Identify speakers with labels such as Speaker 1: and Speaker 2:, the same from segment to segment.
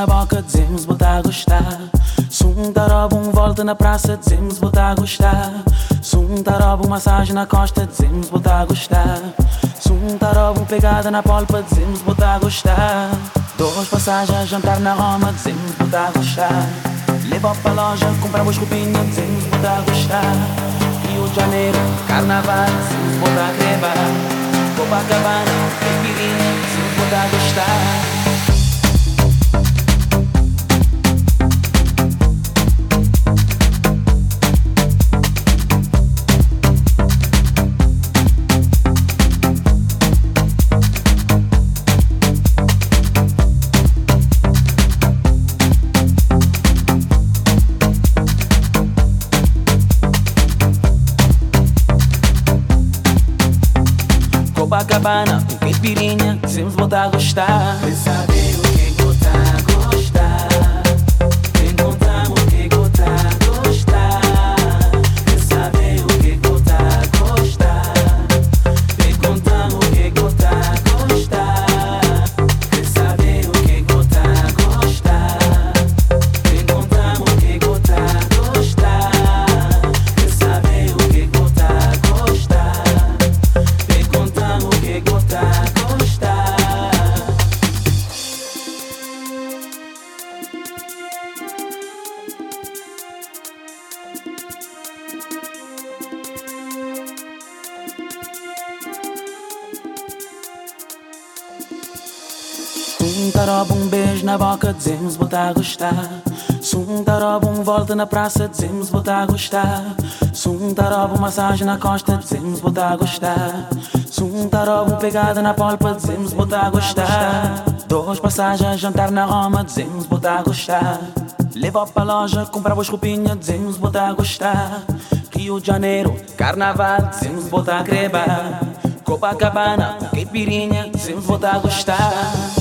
Speaker 1: Na boca, dizemos botar a gostar. Sum tarobo, um volta na praça, dizemos botar a gostar. Sum tarobo, massagem na costa, dizemos botar a gostar. Sum tarobo, pegada na polpa, dizemos botar a gostar. Dois passagens, jantar na Roma, dizemos botar a gostar. Leva pra loja, compramos roupinha, dizemos botar a gostar. Rio de Janeiro, carnaval, dizemos botar a greba. Copacabana, caipirinha, dizemos botar a gostar. Copacabana, com caipirinha, sempre voltar a gostar. Botar a gostar. Sum tarobo, um volta na praça, dizemos botar a gostar. Sum tarobo, massagem na costa, dizemos botar a gostar. Sum tarobo, pegada na polpa, dizemos botar a gostar. Dois passagens, jantar na Roma, dizemos botar a gostar. Levou pra loja, comprava as roupinhas, dizemos botar a gostar. Rio de Janeiro, carnaval, dizemos botar a creba. Copacabana, caipirinha, dizemos botar a gostar.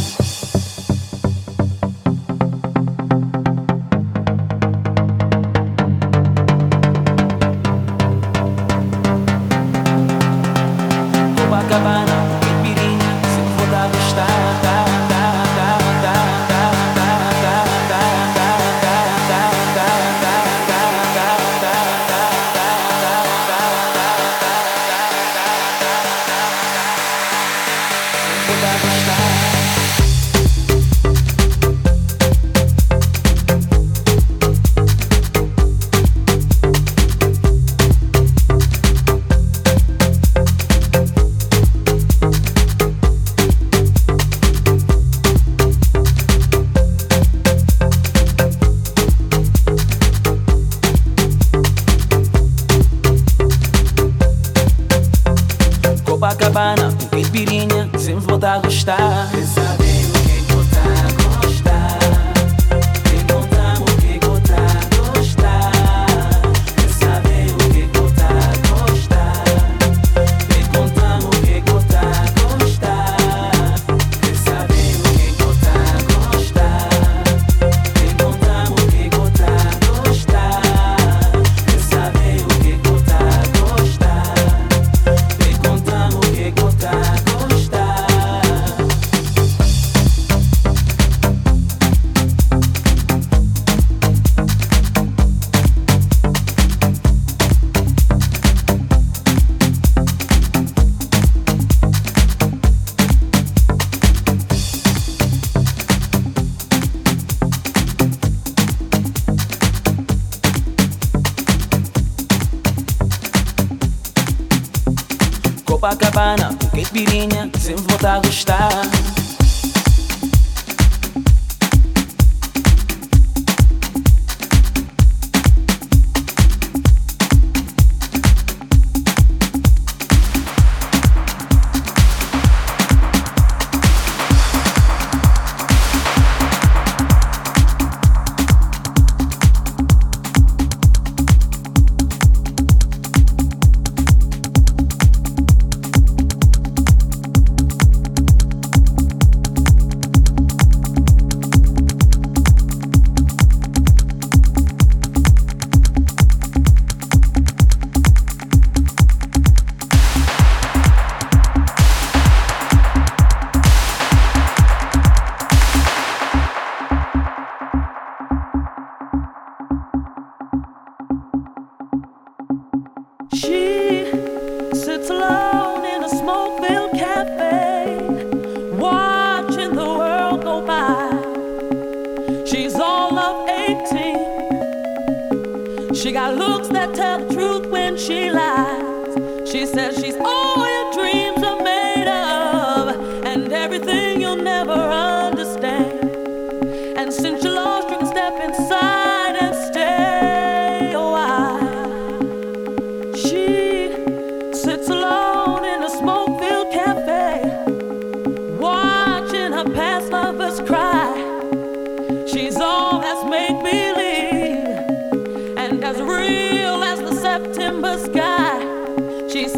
Speaker 2: She got looks that tell the truth when she lies. She says she's always.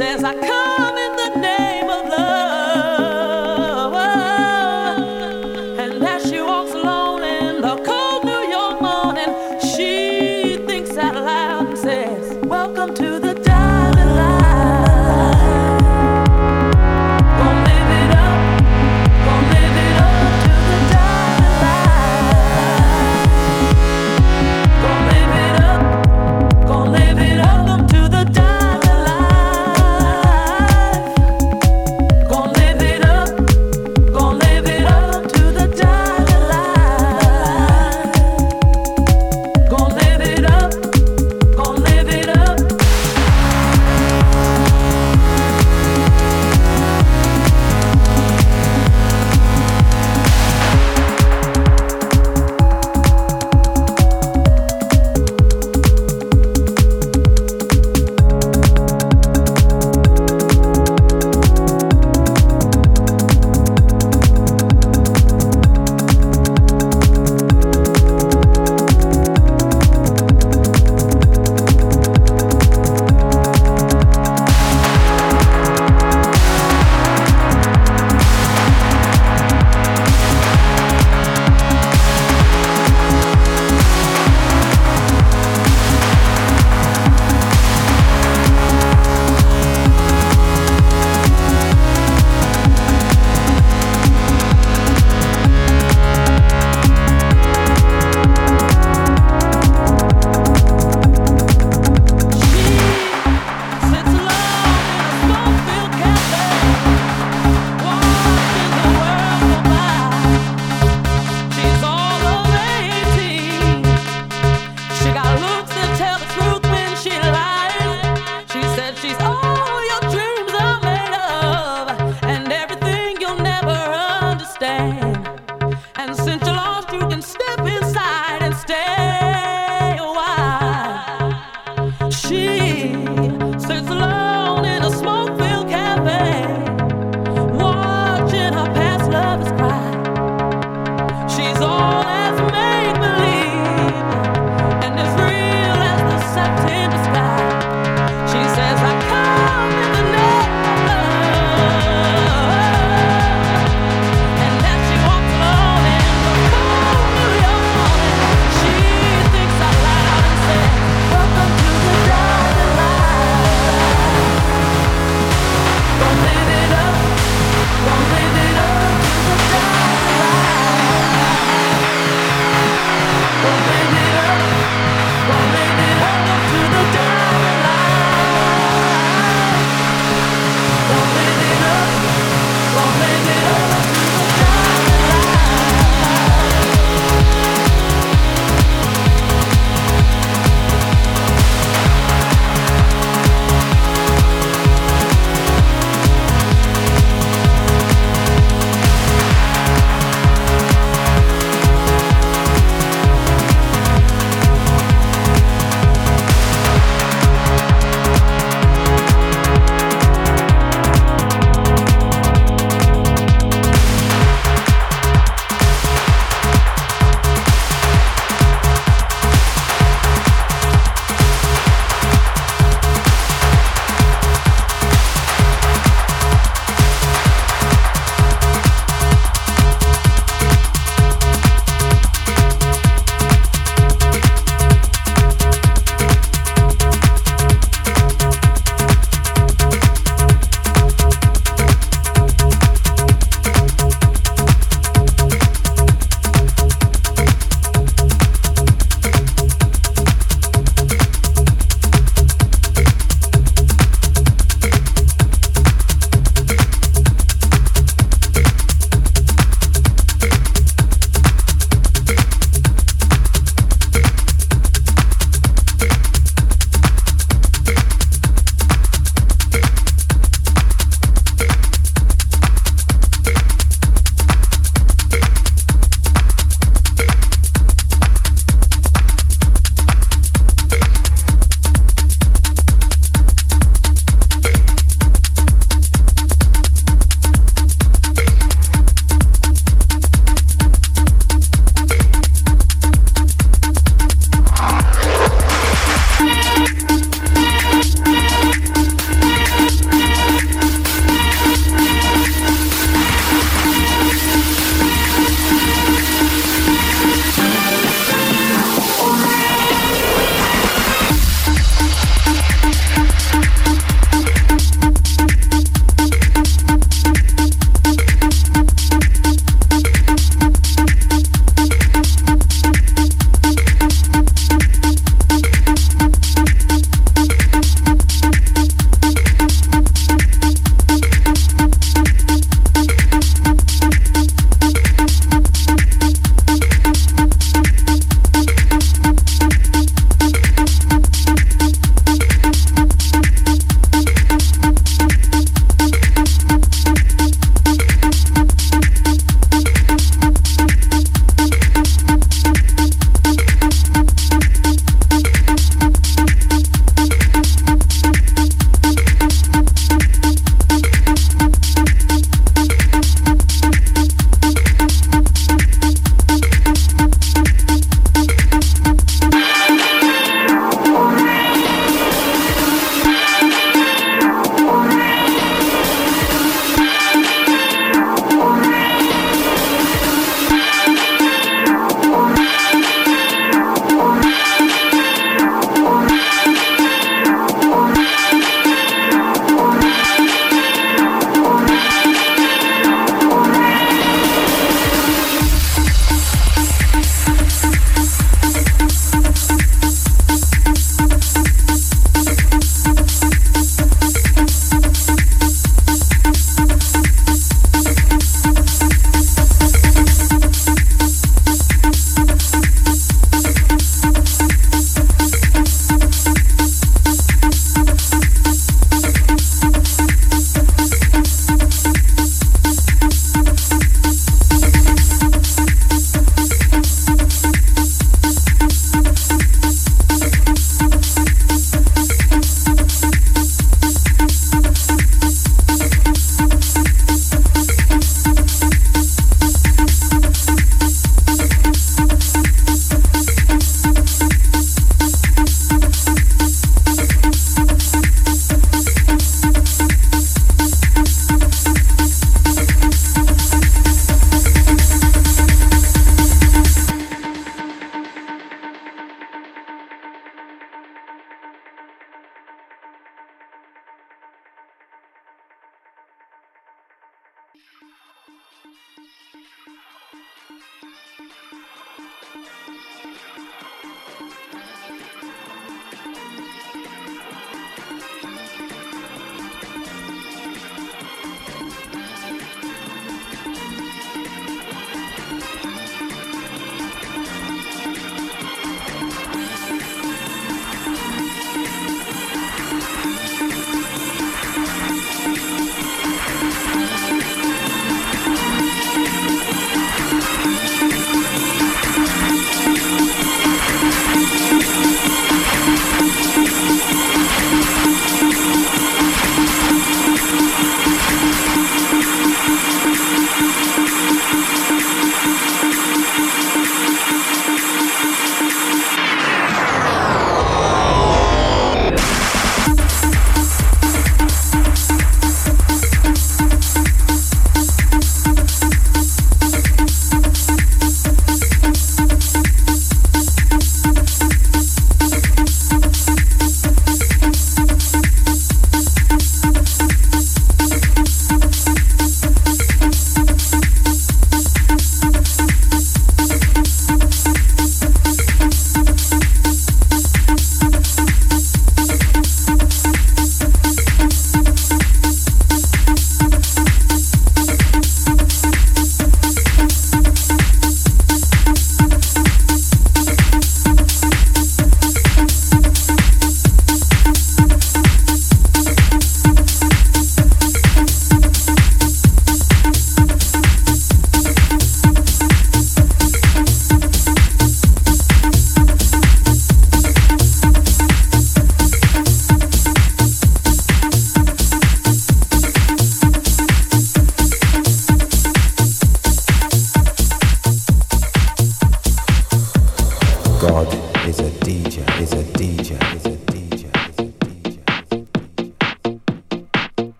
Speaker 2: says I come.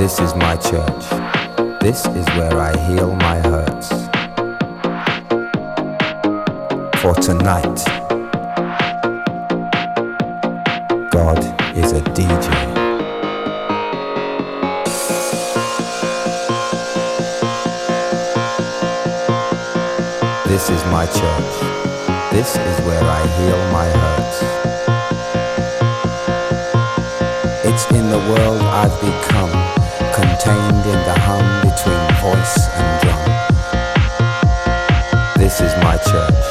Speaker 2: This is my church. This is where I heal my hurts. For tonight, God is a DJ. This is my church. This is where I heal my hurts. It's in the world I've become contained in the hum between voice and
Speaker 3: drum. This is my church.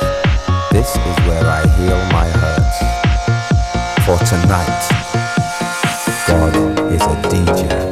Speaker 3: This is where I heal my hurts. For tonight, God is a DJ.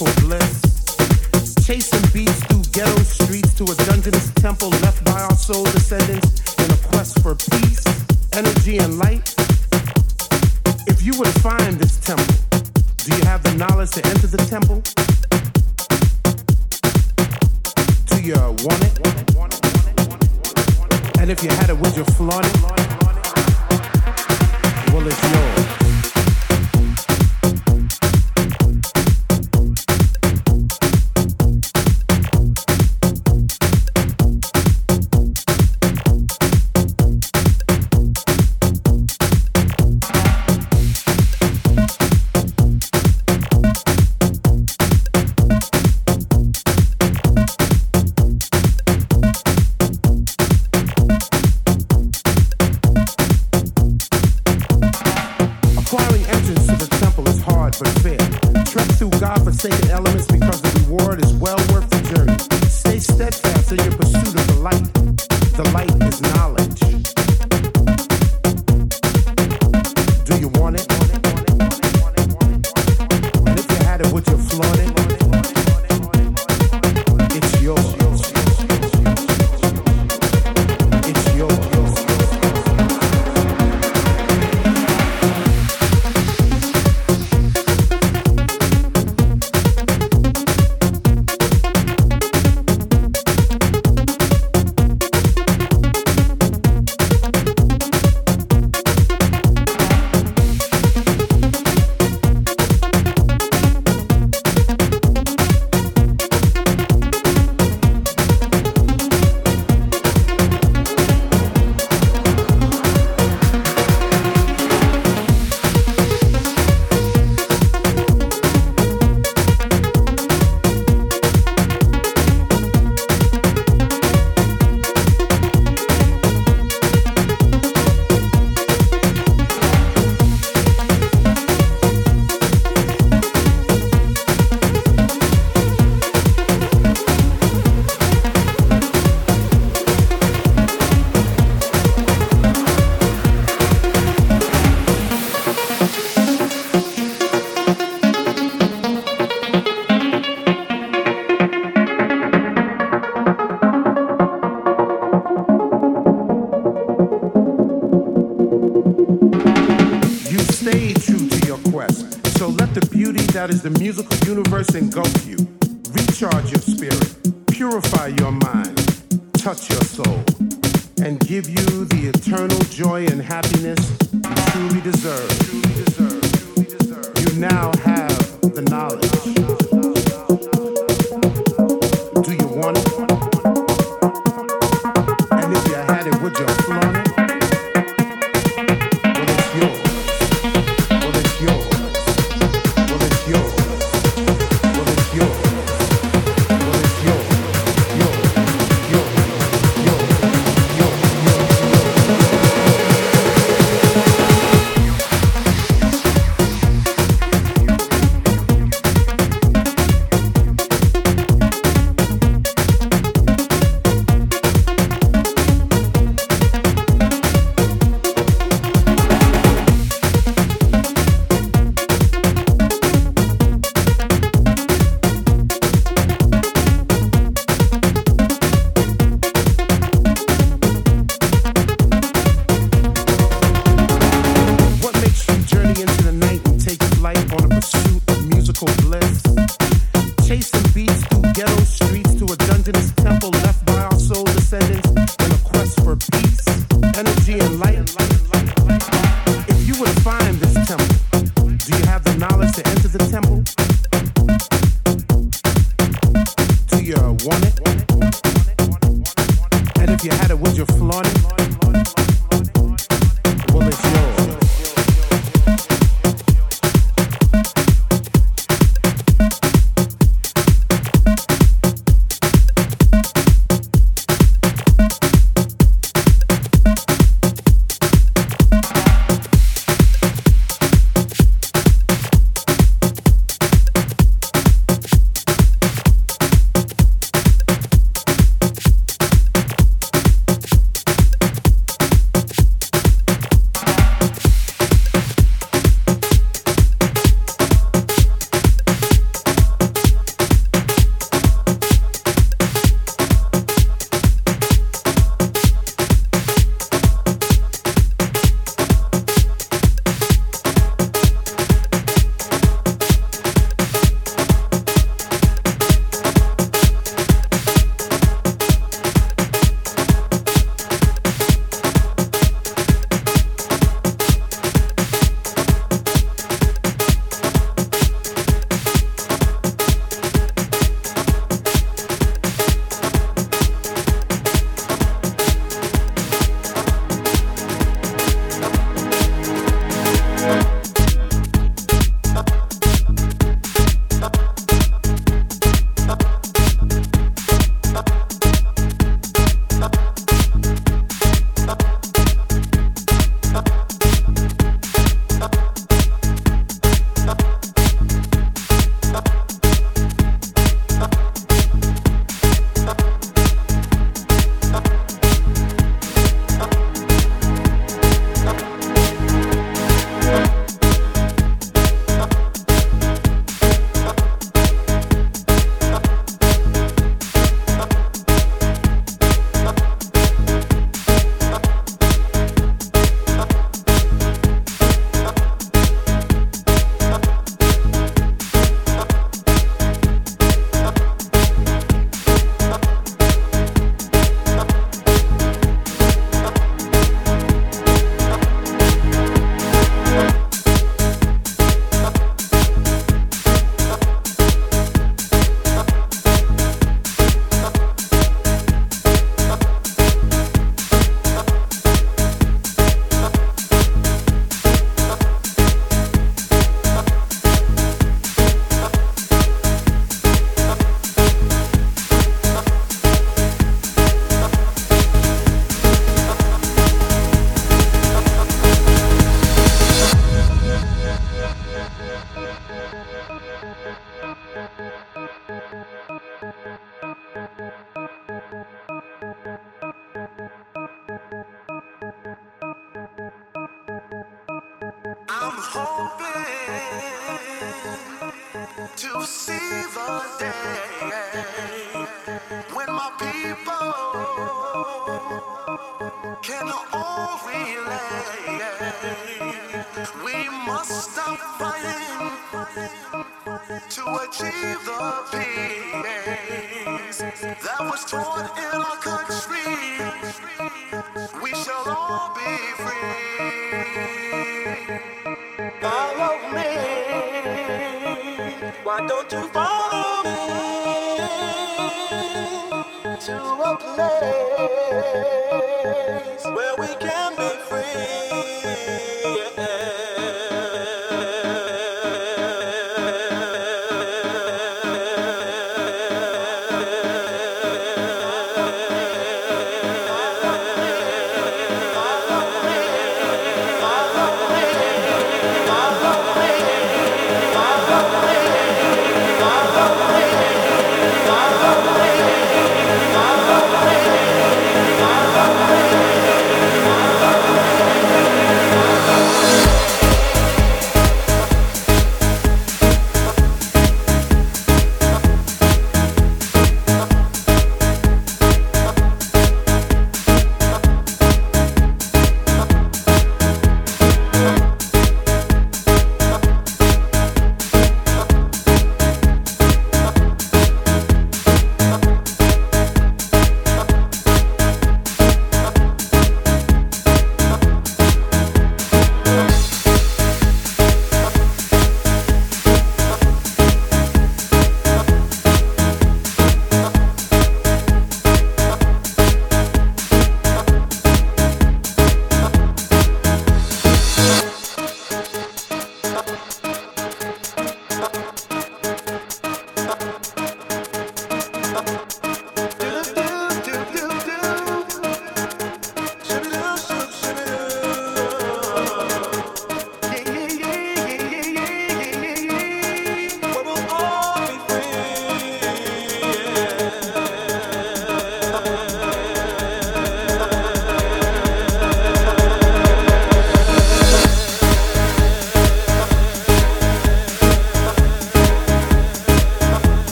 Speaker 3: cold blood. that is the musical universe
Speaker 4: engulf you. To see the day when my people can all relate. We must stop fighting to achieve the peace that was torn in our country. We shall all be free. Follow me. Why don't you follow me to a place where we can be free?